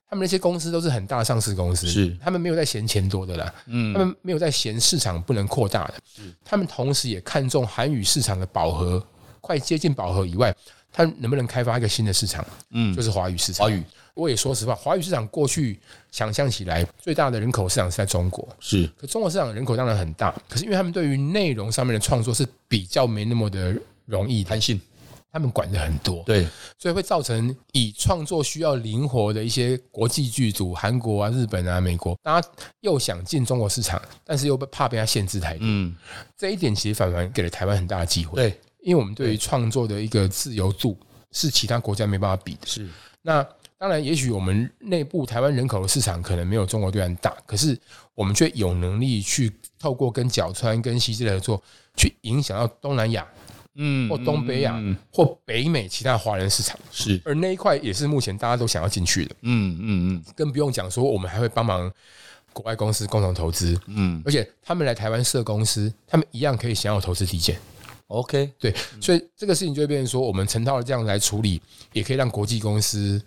他们那些公司都是很大上市公司，是。他们没有在嫌钱多的啦，嗯。他们没有在嫌市场不能扩大的，他们同时也看重韩语市场的饱和，快接近饱和以外，他能不能开发一个新的市场？嗯。就是华语市场。华语我也说实话，华语市场过去想象起来最大的人口市场是在中国，是，可中国市场人口当然很大，可是因为他们对于内容上面的创作是比较没那么的容易的，弹性，他们管的很多，对，所以会造成以创作需要灵活的一些国际剧组，韩国啊、日本啊、美国，大家又想进中国市场，但是又怕被他限制太多，嗯，这一点其实反而给了台湾很大的机会，对，因为我们对于创作的一个自由度是其他国家没办法比的。是，那当然，也许我们内部台湾人口的市场可能没有中国对岸大，可是我们却有能力去透过跟角川、跟 CJ 的合作，去影响到东南亚嗯或东北亚嗯或北美其他华人市场。是，而那一块也是目前大家都想要进去的，嗯嗯嗯更不用讲说我们还会帮忙国外公司共同投资，嗯而且他们来台湾设公司，他们一样可以享有投资抵减。，OK，对，所以这个事情就会变成说，我们成套的这样来处理，也可以让国际公司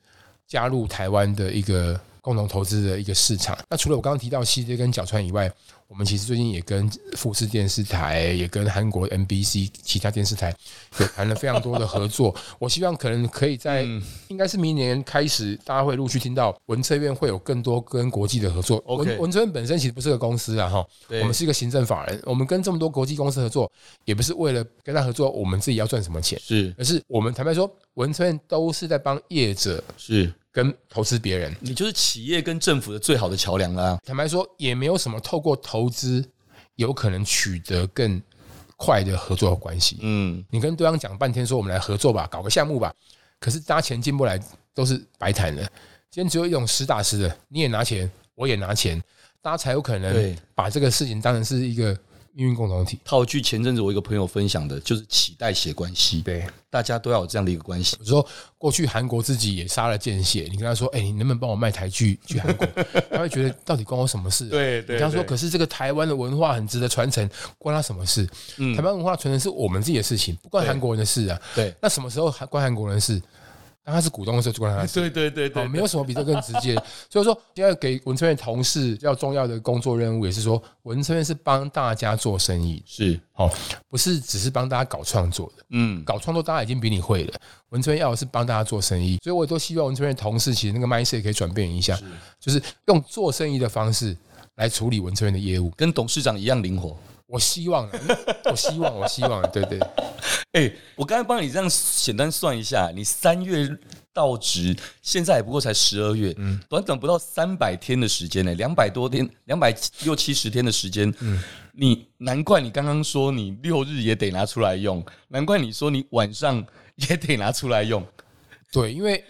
加入台湾的一个共同投资的一个市场。那除了我刚刚提到西街跟角川以外，我们其实最近也跟富士电视台，也跟韩国 MBC 其他电视台有谈了非常多的合作。我希望可能可以在应该是明年开始，大家会陆续听到文策院会有更多跟国际的合作。文文策院本身其实不是个公司啊，哈，我们是一个行政法人。我们跟这么多国际公司合作，也不是为了跟他合作，我们自己要赚什么钱，是而是我们坦白说，文策院都是在帮业者是，跟投资别人。你就是企业跟政府的最好的桥梁啦。坦白说，也没有什么透过投资有可能取得更快的合作关系。嗯，你跟对方讲半天，说我们来合作吧，搞个项目吧，可是大家钱进不来，都是白谈的。今天只有一种实打实的，你也拿钱，我也拿钱，大家才有可能把这个事情当成是一个命运共同体。套句前阵子我一个朋友分享的，就是脐带血关系，对，大家都要有这样的一个关系。我说过去韩国自己也杀了见血，你跟他说，哎、你能不能帮我卖台剧去韩国？他会觉得到底关我什么事、啊？对对他说，可是这个台湾的文化很值得传承，关他什么事？嗯台湾文化传承是我们自己的事情，不关韩国人的事啊。对那什么时候还关韩国人的事？当他是股东的时候就关他的事。对对对对，哦，没有什么比这更直接。所以说，现在给文策院同事要重要的工作任务，也是说，文策院是帮大家做生意，是，好，不是只是帮大家搞创作的。嗯，搞创作大家已经比你会了，文策院要的是帮大家做生意，所以我也都希望文策院同事其实那个 mindset 可以转变一下，就是用做生意的方式来处理文策院的业务。跟董事长一样灵活。我希望啊，我希望，我希望，对对，哎、我刚才帮你这样简单算一下，你三月到职，现在也不过才十二月，嗯，短短不到三百天的时间呢，两百多天，两百六七十天的时间，嗯，你难怪你刚刚说你六日也得拿出来用，难怪你说你晚上也得拿出来用，对，因为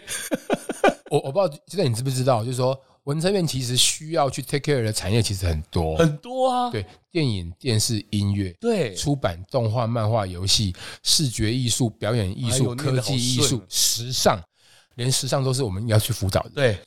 我我不知道，现在你知不知道，就是说文策院其实需要去 take care 的产业其实很多，很多啊，对，电影、电视、音乐。对，出版、动画、漫画、游戏、视觉艺术、表演艺术、哎科技艺术顺、时尚，连时尚都是我们要去辅导的。对，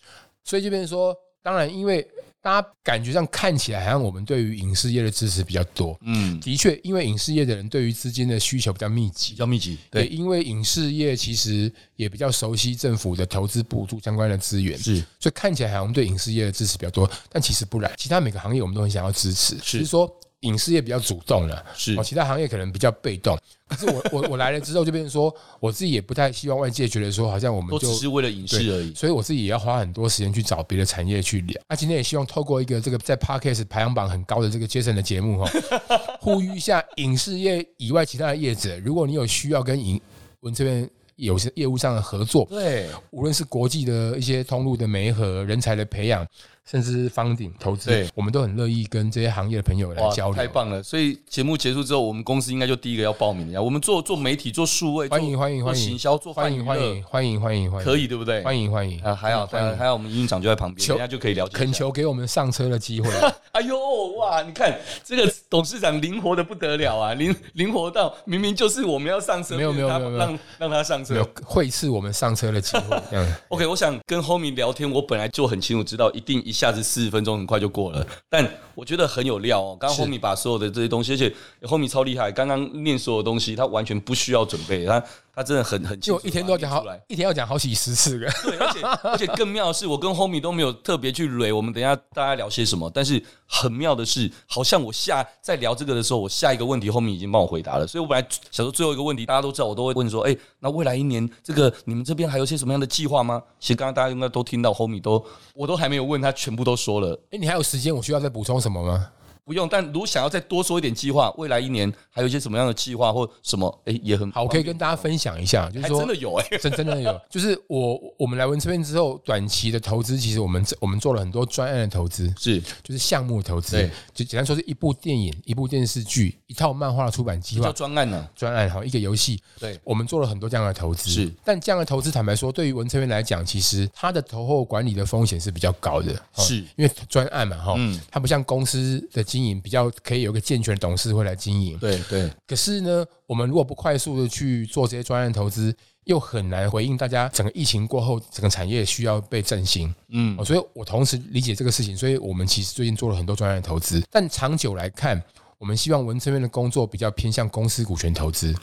所以就变成说，当然，因为大家感觉上看起来好像我们对于影视业的支持比较多，嗯，的确，因为影视业的人对于资金的需求比较密集，比较密集，对，因为影视业其实也比较熟悉政府的投资补助相关的资源，是，所以看起来好像对影视业的支持比较多，但其实不然，其他每个行业我们都很想要支持，是，是说。影视业比较主动了，是其他行业可能比较被动。可是我 我我来了之后，就变成说，我自己也不太希望外界觉得说，好像我们就只是为了影视而已。所以我自己也要花很多时间去找别的产业去聊。那 今天也希望透过一个这个在 parkas 排行榜很高的这个 Jason 的节目哈，呼吁一下影视业以外其他的业者，如果你有需要跟影文这边有些业务上的合作，对，无论是国际的一些通路的媒合、人才的培养。甚至是 funding 投资，对，我们都很乐意跟这些行业的朋友来交流。太棒了！所以节目结束之后，我们公司应该就第一个要报名的呀。我们做做媒体，做数位，欢迎欢迎欢迎，行销做欢迎欢迎欢迎欢迎欢迎，可以对不对？欢迎欢迎啊，还好还好还好，我们营运长就在旁边，人家就可以了解。恳求给我们上车的机会。哎呦哇！你看这个董事长灵活的不得了啊，灵灵活到明明就是我们要上车，没有没有没有让让他上车，会是我们上车的机会。嗯，OK，我想跟 Homie 聊天，我本来就很清楚知道，一定一下子四十分钟。很快就过了，但我觉得很有料哦。刚刚 Homie 把所有的这些东西，而且 Homie 超厉害，刚刚念所有东西，他完全不需要准备，他。他真的很很，就一天都要讲好，一天要讲好几十次的。对，而且而且更妙的是，我跟 Homie 都没有特别去雷。我们等一下大家聊些什么？但是很妙的是，好像我下在聊这个的时候，我下一个问题 Homie 已经帮我回答了。所以我本来想说最后一个问题，大家都知道，我都会问说：哎，那未来一年这个你们这边还有些什么样的计划吗？其实刚刚大家应该都听到 Homie 都，我都还没有问他，全部都说了。哎，你还有时间？我需要再补充什么吗？不用，但如果想要再多说一点计划，未来一年还有一些什么样的计划或什么，哎，也很好，我可以跟大家分享一下，就是说真的有哎，真真的有，就是我我们来文这边之后，短期的投资，其实我们我们做了很多专案的投资，是。就是项目投资，对，就简单说是一部电影、一部电视剧、一套漫画的出版计划，叫专案呢，专案哈，一个游戏，对，我们做了很多这样的投资，是，但这样的投资，坦白说，对于文策院来讲，其实它的投后管理的风险是比较高的，是。因为专案嘛，哈，嗯，它不像公司的经营比较。可以有个健全的董事会来经营，对对。可是呢，我们如果不快速的去做这些专案投资，又很难回应大家整个疫情过后整个产业需要被振兴。嗯，所以我同时理解这个事情，所以我们其实最近做了很多专案投资。但长久来看，我们希望文策院的工作比较偏向公司股权投资。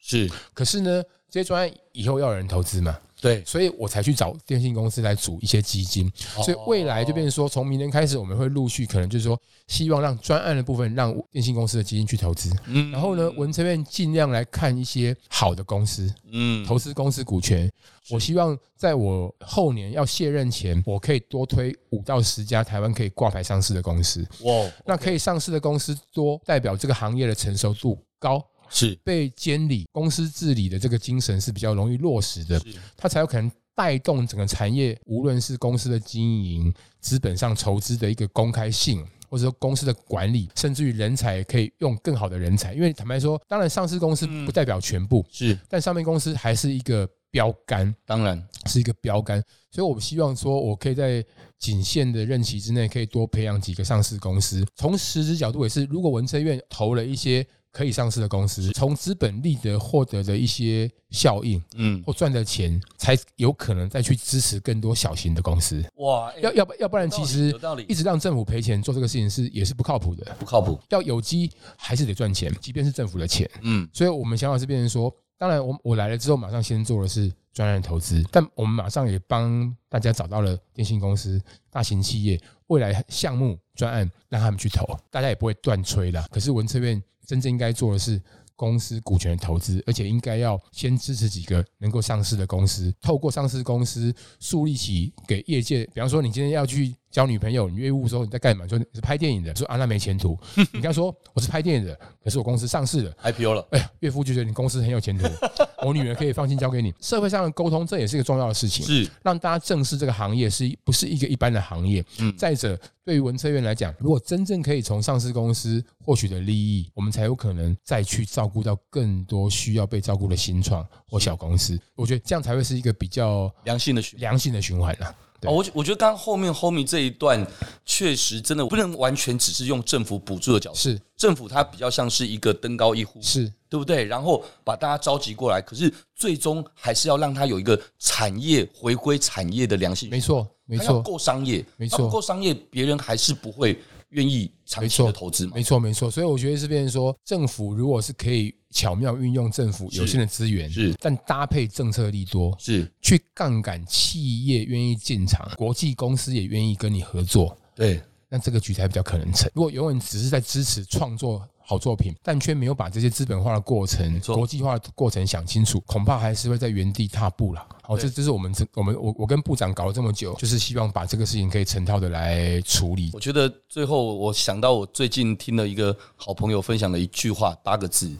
是，可是呢，这些专案以后要有人投资嘛？对，所以我才去找电信公司来组一些基金，所以未来就变成说，从明年开始，我们会陆续可能就是说，希望让专案的部分让电信公司的基金去投资，嗯，然后呢，文策院尽量来看一些好的公司，嗯，投资公司股权。我希望在我后年要卸任前，我可以多推五到十家台湾可以挂牌上市的公司。哇，那可以上市的公司多，代表这个行业的成熟度高。是被监理、公司治理的这个精神是比较容易落实的，它才有可能带动整个产业，无论是公司的经营、资本上筹资的一个公开性，或者说公司的管理，甚至于人才可以用更好的人才。因为坦白说，当然上市公司不代表全部，是，但上面公司还是一个标杆，当然是一个标杆。所以我希望说，我可以在仅限的任期之内，可以多培养几个上市公司。从实质角度也是，如果文策院投了一些。可以上市的公司，从资本利得获得的一些效应，嗯，或赚的钱，才有可能再去支持更多小型的公司。哇，要要不要不然，其实一直让政府赔钱做这个事情是也是不靠谱的，不靠谱。要有机还是得赚钱，即便是政府的钱，嗯。所以我们想法是变成说，当然我我来了之后，马上先做的是专案投资，但我们马上也帮大家找到了电信公司、大型企业未来项目专案，让他们去投，大家也不会断吹的。可是文策院。真正应该做的是公司股权投资，而且应该要先支持几个能够上市的公司，透过上市公司树立起给业界，比方说你今天要去。交女朋友，你业务说你在干嘛？说你是拍电影的，说啊那没前途。你刚说我是拍电影的，可是我公司上市了，IPO 了。哎呀，岳父就觉得你公司很有前途，我女儿可以放心交给你。社会上的沟通，这也是一个重要的事情，是让大家正视这个行业是不是一个一般的行业。嗯，再者，对于文策院来讲，如果真正可以从上市公司获取的利益，我们才有可能再去照顾到更多需要被照顾的新创或小公司。我觉得这样才会是一个比较良性的良性的循环啊。对。我我觉得刚刚后面 Homie 这一段确实真的不能完全只是用政府补助的角度，是。政府它比较像是一个登高一呼，是。对不对？然后把大家召集过来，可是最终还是要让它有一个产业回归产业的良性，没错没错。够商业，没错。够商业，别人还是不会愿意长期的投资嘛，没错没错。所以我觉得是变成说，政府如果是可以巧妙运用政府有限的资源，是，但搭配政策力多，是去杠杆企业愿意进场，国际公司也愿意跟你合作，对，那这个局才比较可能成。如果永远只是在支持创作好作品，但却没有把这些资本化的过程、国际化的过程想清楚，恐怕还是会在原地踏步了。好，这这是我们这我们我我跟部长搞了这么久，就是希望把这个事情可以成套的来处理。我觉得最后我想到我最近听了一个好朋友分享的一句话，八个字。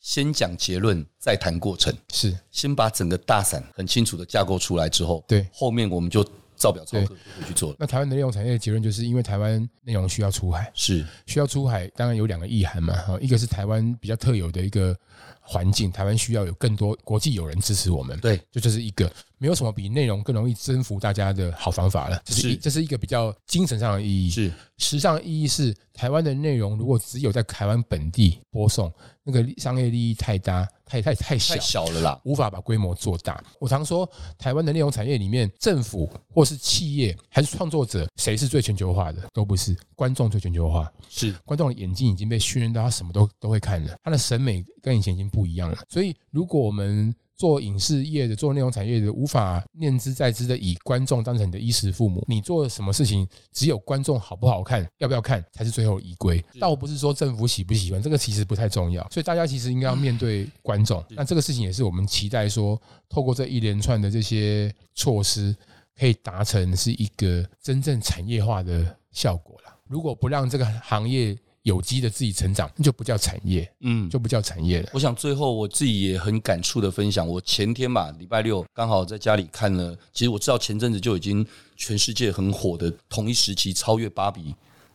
先讲结论，再谈过程。是，先把整个大伞很清楚的架构出来之后，对，后面我们就照表操课去做。那台湾的内容产业的结论就是因为台湾内容需要出海，是需要出海，当然有两个意涵嘛。哈，一个是台湾比较特有的一个环境，台湾需要有更多国际友人支持我们。对，这就是一个。没有什么比内容更容易征服大家的好方法了。这是这是一个比较精神上的意义。是，时尚的意义是台湾的内容如果只有在台湾本地播送，那个商业利益太大，太太太小，太小了啦，无法把规模做大。我常说，台湾的内容产业里面，政府或是企业还是创作者，谁是最全球化的？都不是，观众最全球化。是，观众的眼睛已经被训练到他什么都都会看了，他的审美跟以前已经不一样了。所以，如果我们做影视业的、做内容产业的，无法念之在之的以观众当成你的衣食父母。你做什么事情，只有观众好不好看、要不要看，才是最后依归。倒不是说政府喜不喜欢，这个其实不太重要。所以大家其实应该要面对观众。那这个事情也是我们期待说，透过这一连串的这些措施，可以达成是一个真正产业化的效果啦。如果不让这个行业，有机的自己成长，那就不叫产业，嗯，就不叫产业了。我想最后我自己也很感触的分享，我前天吧，礼拜六刚好在家里看了。其实我知道前阵子就已经全世界很火的同一时期超越芭比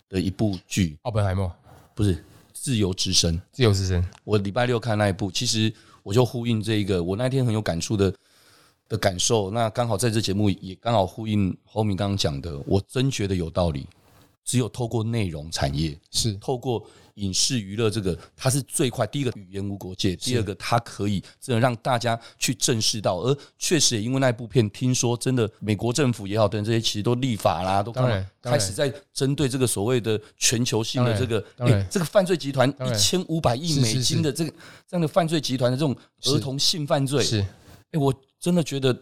的一部剧《奥本海默》，不是《自由之声》。自由之声，我礼拜六看那一部，其实我就呼应这一个我那天很有感触的的感受。那刚好在这节目也刚好呼应 Homie 刚刚讲的，我真觉得有道理。只有透过内容产业，是透过影视娱乐这个，它是最快。第一个语言无国界，第二个它可以真的让大家去正视到。而确实也因为那部片，听说真的美国政府也好，等这些其实都立法啦，都开开始在针对这个所谓的全球性的这个，哎，这个犯罪集团一千五百亿美金的这个这样的犯罪集团的这种儿童性犯罪，是哎，我真的觉得。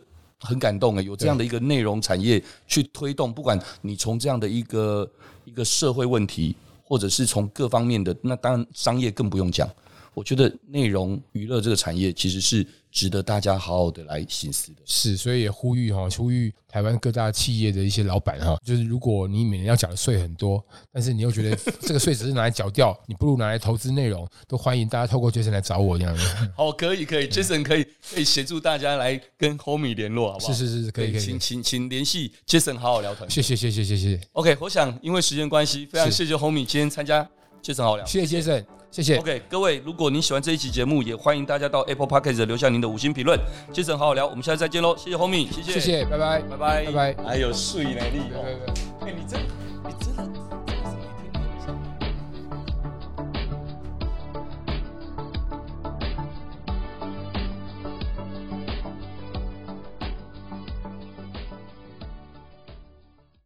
很感动诶，有这样的一个内容产业去推动，不管你从这样的一个一个社会问题，或者是从各方面的，那当然商业更不用讲。我觉得内容娱乐这个产业其实是值得大家好好的来省思的。是，所以也呼吁哈，呼吁台湾各大企业的一些老板哈，就是如果你每年要缴的税很多，但是你又觉得这个税只是拿来缴掉，你不如拿来投资内容，都欢迎大家透过 Jason 来找我这样子。好，可以可以，Jason 可以可以协助大家来跟 Homie 联络，好不好？是是是，可以可以，请请请联系 Jason 好好聊团。谢谢谢谢谢谢。OK，我想因为时间关系，非常谢谢 Homie 今天参加 Jason 好好聊。谢谢 Jason。谢谢。OK，各位，如果您喜欢这一期节目，也欢迎大家到 Apple Podcast 留下您的五星评论。Jason 好好聊，我们下次再见喽！谢谢 Homie，谢谢，谢谢，拜拜，拜拜，拜拜。还有睡美丽，哎，你真，你真的。